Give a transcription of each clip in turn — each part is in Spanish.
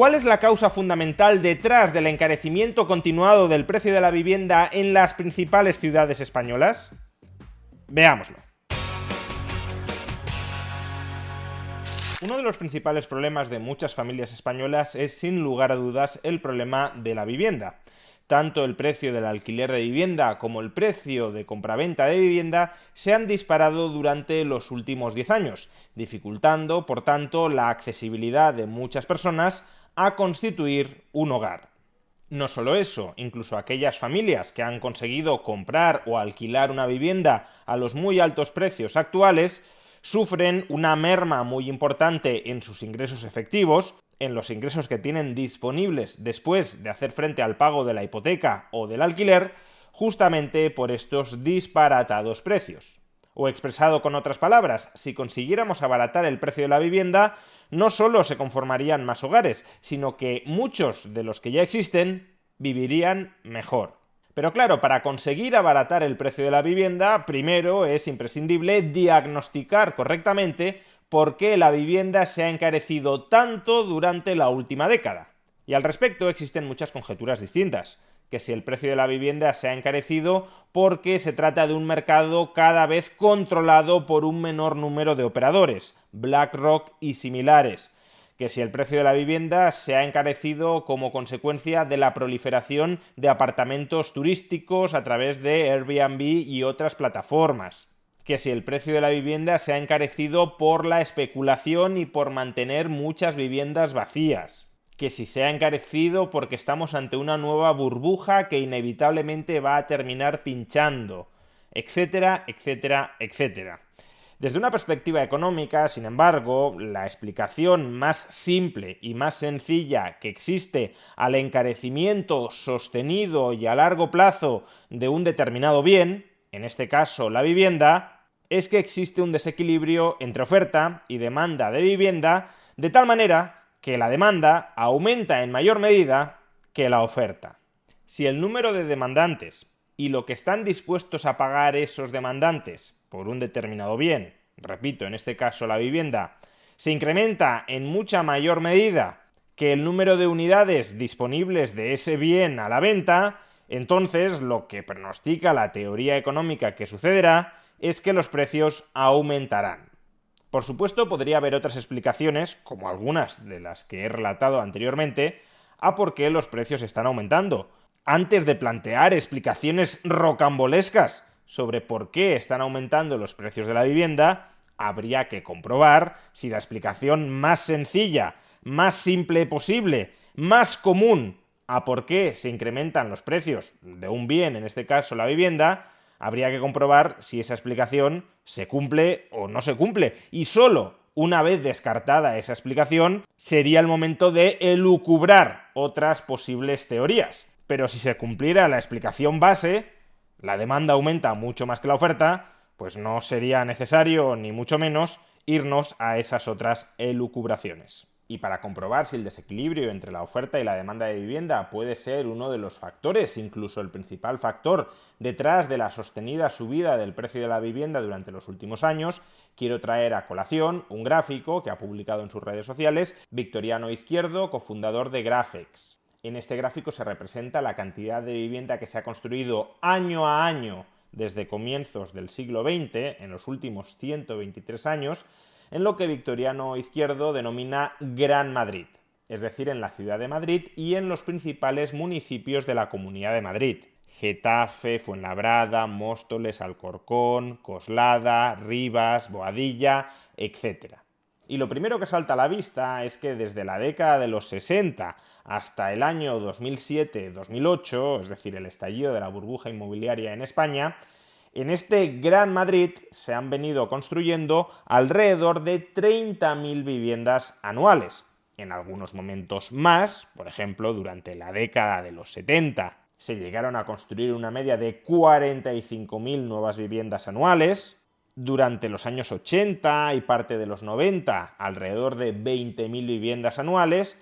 ¿Cuál es la causa fundamental detrás del encarecimiento continuado del precio de la vivienda en las principales ciudades españolas? Veámoslo. Uno de los principales problemas de muchas familias españolas es sin lugar a dudas el problema de la vivienda. Tanto el precio del alquiler de vivienda como el precio de compraventa de vivienda se han disparado durante los últimos 10 años, dificultando, por tanto, la accesibilidad de muchas personas a constituir un hogar. No solo eso, incluso aquellas familias que han conseguido comprar o alquilar una vivienda a los muy altos precios actuales sufren una merma muy importante en sus ingresos efectivos, en los ingresos que tienen disponibles después de hacer frente al pago de la hipoteca o del alquiler, justamente por estos disparatados precios. O expresado con otras palabras, si consiguiéramos abaratar el precio de la vivienda, no solo se conformarían más hogares, sino que muchos de los que ya existen vivirían mejor. Pero claro, para conseguir abaratar el precio de la vivienda, primero es imprescindible diagnosticar correctamente por qué la vivienda se ha encarecido tanto durante la última década. Y al respecto existen muchas conjeturas distintas que si el precio de la vivienda se ha encarecido porque se trata de un mercado cada vez controlado por un menor número de operadores, BlackRock y similares, que si el precio de la vivienda se ha encarecido como consecuencia de la proliferación de apartamentos turísticos a través de Airbnb y otras plataformas, que si el precio de la vivienda se ha encarecido por la especulación y por mantener muchas viviendas vacías, que si se ha encarecido porque estamos ante una nueva burbuja que inevitablemente va a terminar pinchando, etcétera, etcétera, etcétera. Desde una perspectiva económica, sin embargo, la explicación más simple y más sencilla que existe al encarecimiento sostenido y a largo plazo de un determinado bien, en este caso la vivienda, es que existe un desequilibrio entre oferta y demanda de vivienda, de tal manera que la demanda aumenta en mayor medida que la oferta. Si el número de demandantes y lo que están dispuestos a pagar esos demandantes por un determinado bien, repito, en este caso la vivienda, se incrementa en mucha mayor medida que el número de unidades disponibles de ese bien a la venta, entonces lo que pronostica la teoría económica que sucederá es que los precios aumentarán. Por supuesto, podría haber otras explicaciones, como algunas de las que he relatado anteriormente, a por qué los precios están aumentando. Antes de plantear explicaciones rocambolescas sobre por qué están aumentando los precios de la vivienda, habría que comprobar si la explicación más sencilla, más simple posible, más común a por qué se incrementan los precios de un bien, en este caso la vivienda, habría que comprobar si esa explicación se cumple o no se cumple. Y solo una vez descartada esa explicación, sería el momento de elucubrar otras posibles teorías. Pero si se cumpliera la explicación base, la demanda aumenta mucho más que la oferta, pues no sería necesario, ni mucho menos, irnos a esas otras elucubraciones y para comprobar si el desequilibrio entre la oferta y la demanda de vivienda puede ser uno de los factores, incluso el principal factor, detrás de la sostenida subida del precio de la vivienda durante los últimos años, quiero traer a colación un gráfico que ha publicado en sus redes sociales Victoriano Izquierdo, cofundador de Graphics. En este gráfico se representa la cantidad de vivienda que se ha construido año a año desde comienzos del siglo XX, en los últimos 123 años, en lo que Victoriano Izquierdo denomina Gran Madrid, es decir, en la ciudad de Madrid y en los principales municipios de la Comunidad de Madrid. Getafe, Fuenlabrada, Móstoles, Alcorcón, Coslada, Rivas, Boadilla, etc. Y lo primero que salta a la vista es que desde la década de los 60 hasta el año 2007-2008, es decir, el estallido de la burbuja inmobiliaria en España, En este Gran Madrid se han venido construyendo alrededor de 30.000 viviendas anuales. En algunos momentos más, por ejemplo, durante la década de los 70 se llegaron a construir una media de 45.000 nuevas viviendas anuales, durante los años 80 y parte de los 90 alrededor de 20.000 viviendas anuales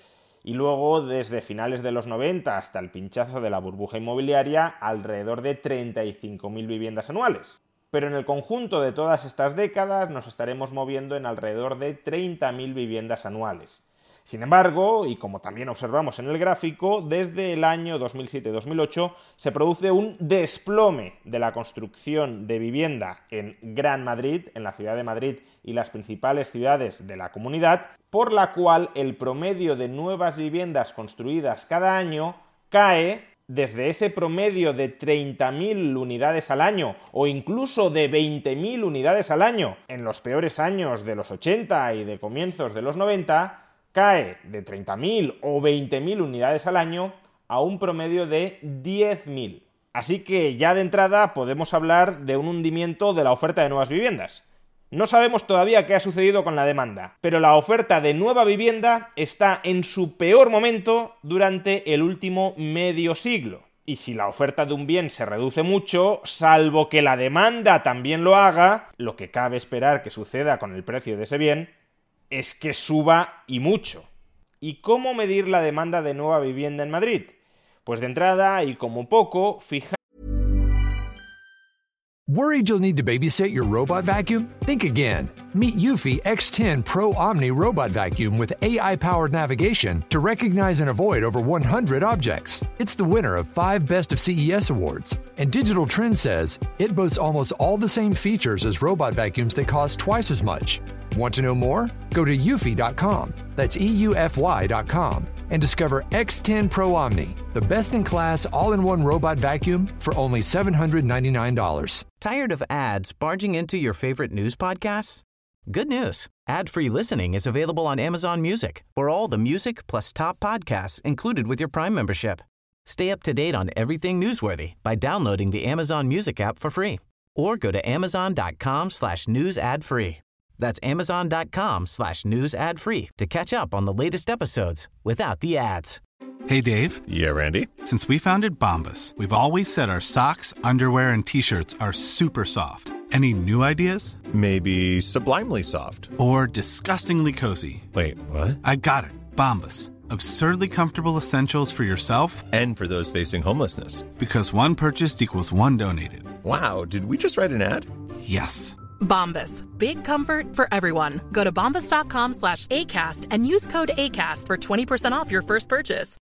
y luego desde finales de los 90 hasta el pinchazo de la burbuja inmobiliaria alrededor de 35.000 viviendas anuales. Pero en el conjunto de todas estas décadas nos estaremos moviendo en alrededor de 30.000 viviendas anuales. Sin embargo, y como también observamos en el gráfico, desde el año 2007-2008 se produce un desplome de la construcción de vivienda en Gran Madrid, en la ciudad de Madrid y las principales ciudades de la comunidad, por la cual el promedio de nuevas viviendas construidas cada año cae desde ese promedio de 30.000 unidades al año o incluso de 20.000 unidades al año. En los peores años de los 80 y de comienzos de los 90, cae de 30.000 o 20.000 unidades al año a un promedio de 10.000. Así que ya de entrada podemos hablar de un hundimiento de la oferta de nuevas viviendas. No sabemos todavía qué ha sucedido con la demanda, pero la oferta de nueva vivienda está en su peor momento durante el último medio siglo. Y si la oferta de un bien se reduce mucho, salvo que la demanda también lo haga, lo que cabe esperar que suceda con el precio de ese bien, es que suba y mucho. ¿Y cómo medir la demanda de nueva vivienda en Madrid? Pues de entrada, y como poco, fija Worried you'll need to babysit your robot vacuum? Think again. Meet Eufy X10 Pro Omni Robot Vacuum with AI powered navigation to recognize and avoid over 100 objects. It's the winner of five Best of CES awards. And Digital Trends says it boasts almost all the same features as robot vacuums that cost twice as much. Want to know more? Go to eufy.com. That's EUFY.com and discover X10 Pro Omni, the best in class all in one robot vacuum for only $799. Tired of ads barging into your favorite news podcasts? Good news. Ad-free listening is available on Amazon Music for all the music plus top podcasts included with your Prime membership. Stay up to date on everything newsworthy by downloading the Amazon Music app for free or go to amazon.com slash news ad free. That's amazon.com slash news ad free to catch up on the latest episodes without the ads. Hey, Dave. Yeah, Randy. Since we founded Bombus, we've always said our socks, underwear, and t shirts are super soft. Any new ideas? Maybe sublimely soft. Or disgustingly cozy. Wait, what? I got it. Bombus. Absurdly comfortable essentials for yourself and for those facing homelessness. Because one purchased equals one donated. Wow, did we just write an ad? Yes. Bombas. Big comfort for everyone. Go to bombas.com slash ACAST and use code ACAST for 20% off your first purchase.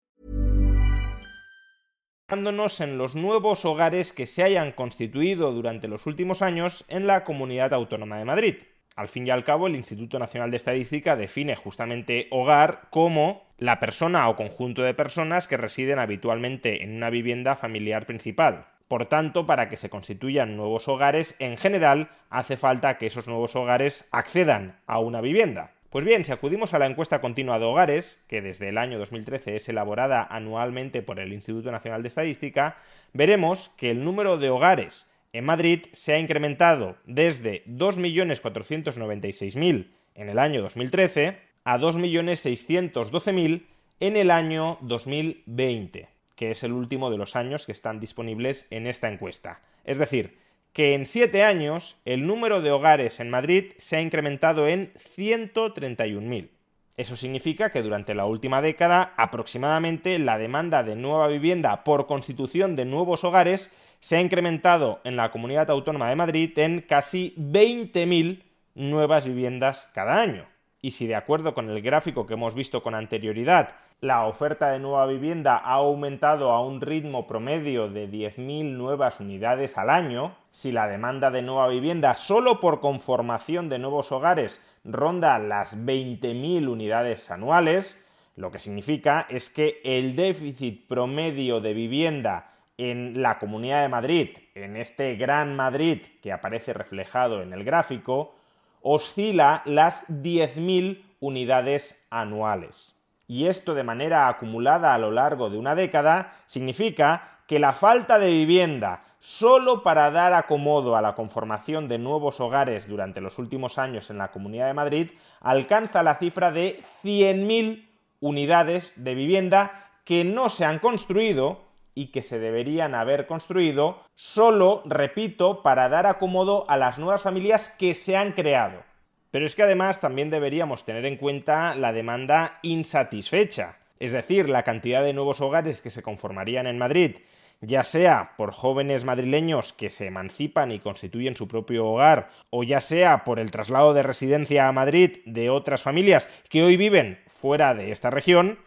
en los nuevos hogares que se hayan constituido durante los últimos años en la Comunidad Autónoma de Madrid. Al fin y al cabo, el Instituto Nacional de Estadística define justamente hogar como la persona o conjunto de personas que residen habitualmente en una vivienda familiar principal. Por tanto, para que se constituyan nuevos hogares, en general hace falta que esos nuevos hogares accedan a una vivienda. Pues bien, si acudimos a la encuesta continua de hogares, que desde el año 2013 es elaborada anualmente por el Instituto Nacional de Estadística, veremos que el número de hogares en Madrid se ha incrementado desde 2.496.000 en el año 2013 a 2.612.000 en el año 2020 que es el último de los años que están disponibles en esta encuesta. Es decir, que en siete años el número de hogares en Madrid se ha incrementado en 131.000. Eso significa que durante la última década aproximadamente la demanda de nueva vivienda por constitución de nuevos hogares se ha incrementado en la Comunidad Autónoma de Madrid en casi 20.000 nuevas viviendas cada año. Y si de acuerdo con el gráfico que hemos visto con anterioridad la oferta de nueva vivienda ha aumentado a un ritmo promedio de 10.000 nuevas unidades al año, si la demanda de nueva vivienda solo por conformación de nuevos hogares ronda las 20.000 unidades anuales, lo que significa es que el déficit promedio de vivienda en la Comunidad de Madrid, en este Gran Madrid que aparece reflejado en el gráfico, oscila las 10.000 unidades anuales y esto de manera acumulada a lo largo de una década, significa que la falta de vivienda solo para dar acomodo a la conformación de nuevos hogares durante los últimos años en la Comunidad de Madrid, alcanza la cifra de 100.000 unidades de vivienda que no se han construido y que se deberían haber construido solo, repito, para dar acomodo a las nuevas familias que se han creado. Pero es que además también deberíamos tener en cuenta la demanda insatisfecha, es decir, la cantidad de nuevos hogares que se conformarían en Madrid, ya sea por jóvenes madrileños que se emancipan y constituyen su propio hogar, o ya sea por el traslado de residencia a Madrid de otras familias que hoy viven fuera de esta región,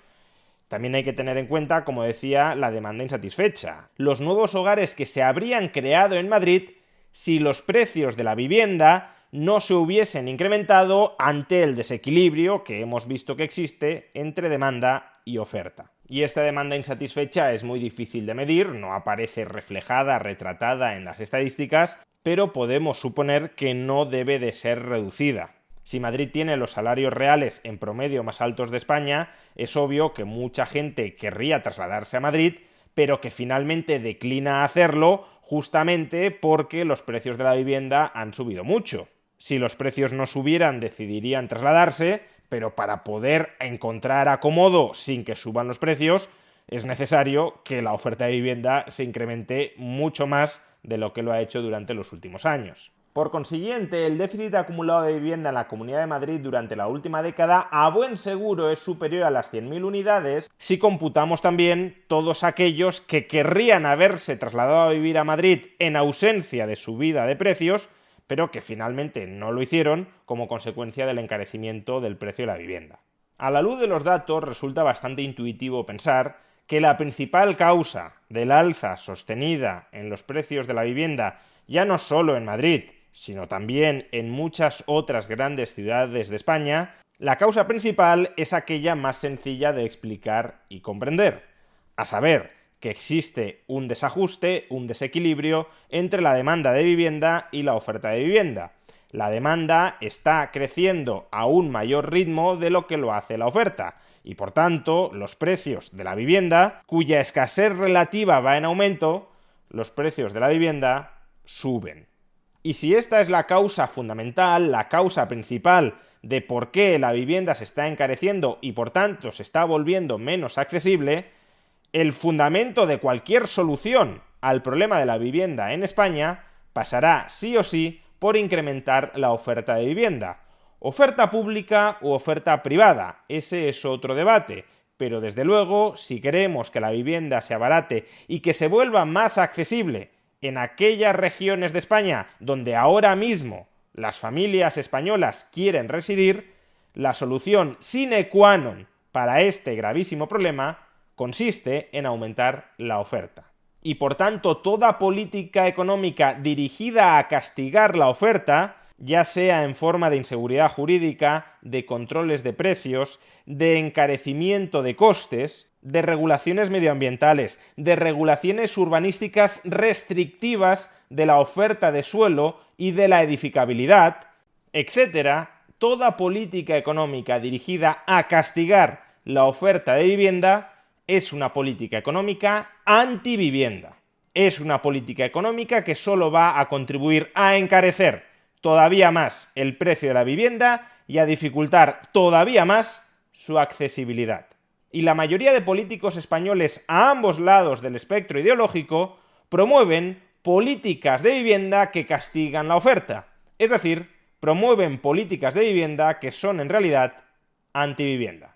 también hay que tener en cuenta, como decía, la demanda insatisfecha. Los nuevos hogares que se habrían creado en Madrid si los precios de la vivienda no se hubiesen incrementado ante el desequilibrio que hemos visto que existe entre demanda y oferta. Y esta demanda insatisfecha es muy difícil de medir, no aparece reflejada, retratada en las estadísticas, pero podemos suponer que no debe de ser reducida. Si Madrid tiene los salarios reales en promedio más altos de España, es obvio que mucha gente querría trasladarse a Madrid, pero que finalmente declina hacerlo justamente porque los precios de la vivienda han subido mucho. Si los precios no subieran, decidirían trasladarse, pero para poder encontrar acomodo sin que suban los precios, es necesario que la oferta de vivienda se incremente mucho más de lo que lo ha hecho durante los últimos años. Por consiguiente, el déficit acumulado de vivienda en la Comunidad de Madrid durante la última década a buen seguro es superior a las 100.000 unidades si computamos también todos aquellos que querrían haberse trasladado a vivir a Madrid en ausencia de subida de precios, pero que finalmente no lo hicieron como consecuencia del encarecimiento del precio de la vivienda. A la luz de los datos resulta bastante intuitivo pensar que la principal causa del alza sostenida en los precios de la vivienda, ya no solo en Madrid, sino también en muchas otras grandes ciudades de España, la causa principal es aquella más sencilla de explicar y comprender, a saber, que existe un desajuste, un desequilibrio entre la demanda de vivienda y la oferta de vivienda. La demanda está creciendo a un mayor ritmo de lo que lo hace la oferta, y por tanto los precios de la vivienda, cuya escasez relativa va en aumento, los precios de la vivienda suben. Y si esta es la causa fundamental, la causa principal de por qué la vivienda se está encareciendo y por tanto se está volviendo menos accesible, el fundamento de cualquier solución al problema de la vivienda en España pasará sí o sí por incrementar la oferta de vivienda. Oferta pública u oferta privada, ese es otro debate, pero desde luego, si queremos que la vivienda se abarate y que se vuelva más accesible en aquellas regiones de España donde ahora mismo las familias españolas quieren residir, la solución sine qua non para este gravísimo problema consiste en aumentar la oferta. Y por tanto, toda política económica dirigida a castigar la oferta, ya sea en forma de inseguridad jurídica, de controles de precios, de encarecimiento de costes, de regulaciones medioambientales, de regulaciones urbanísticas restrictivas de la oferta de suelo y de la edificabilidad, etcétera, toda política económica dirigida a castigar la oferta de vivienda es una política económica antivivienda. Es una política económica que solo va a contribuir a encarecer todavía más el precio de la vivienda y a dificultar todavía más su accesibilidad y la mayoría de políticos españoles a ambos lados del espectro ideológico promueven políticas de vivienda que castigan la oferta, es decir, promueven políticas de vivienda que son en realidad antivivienda.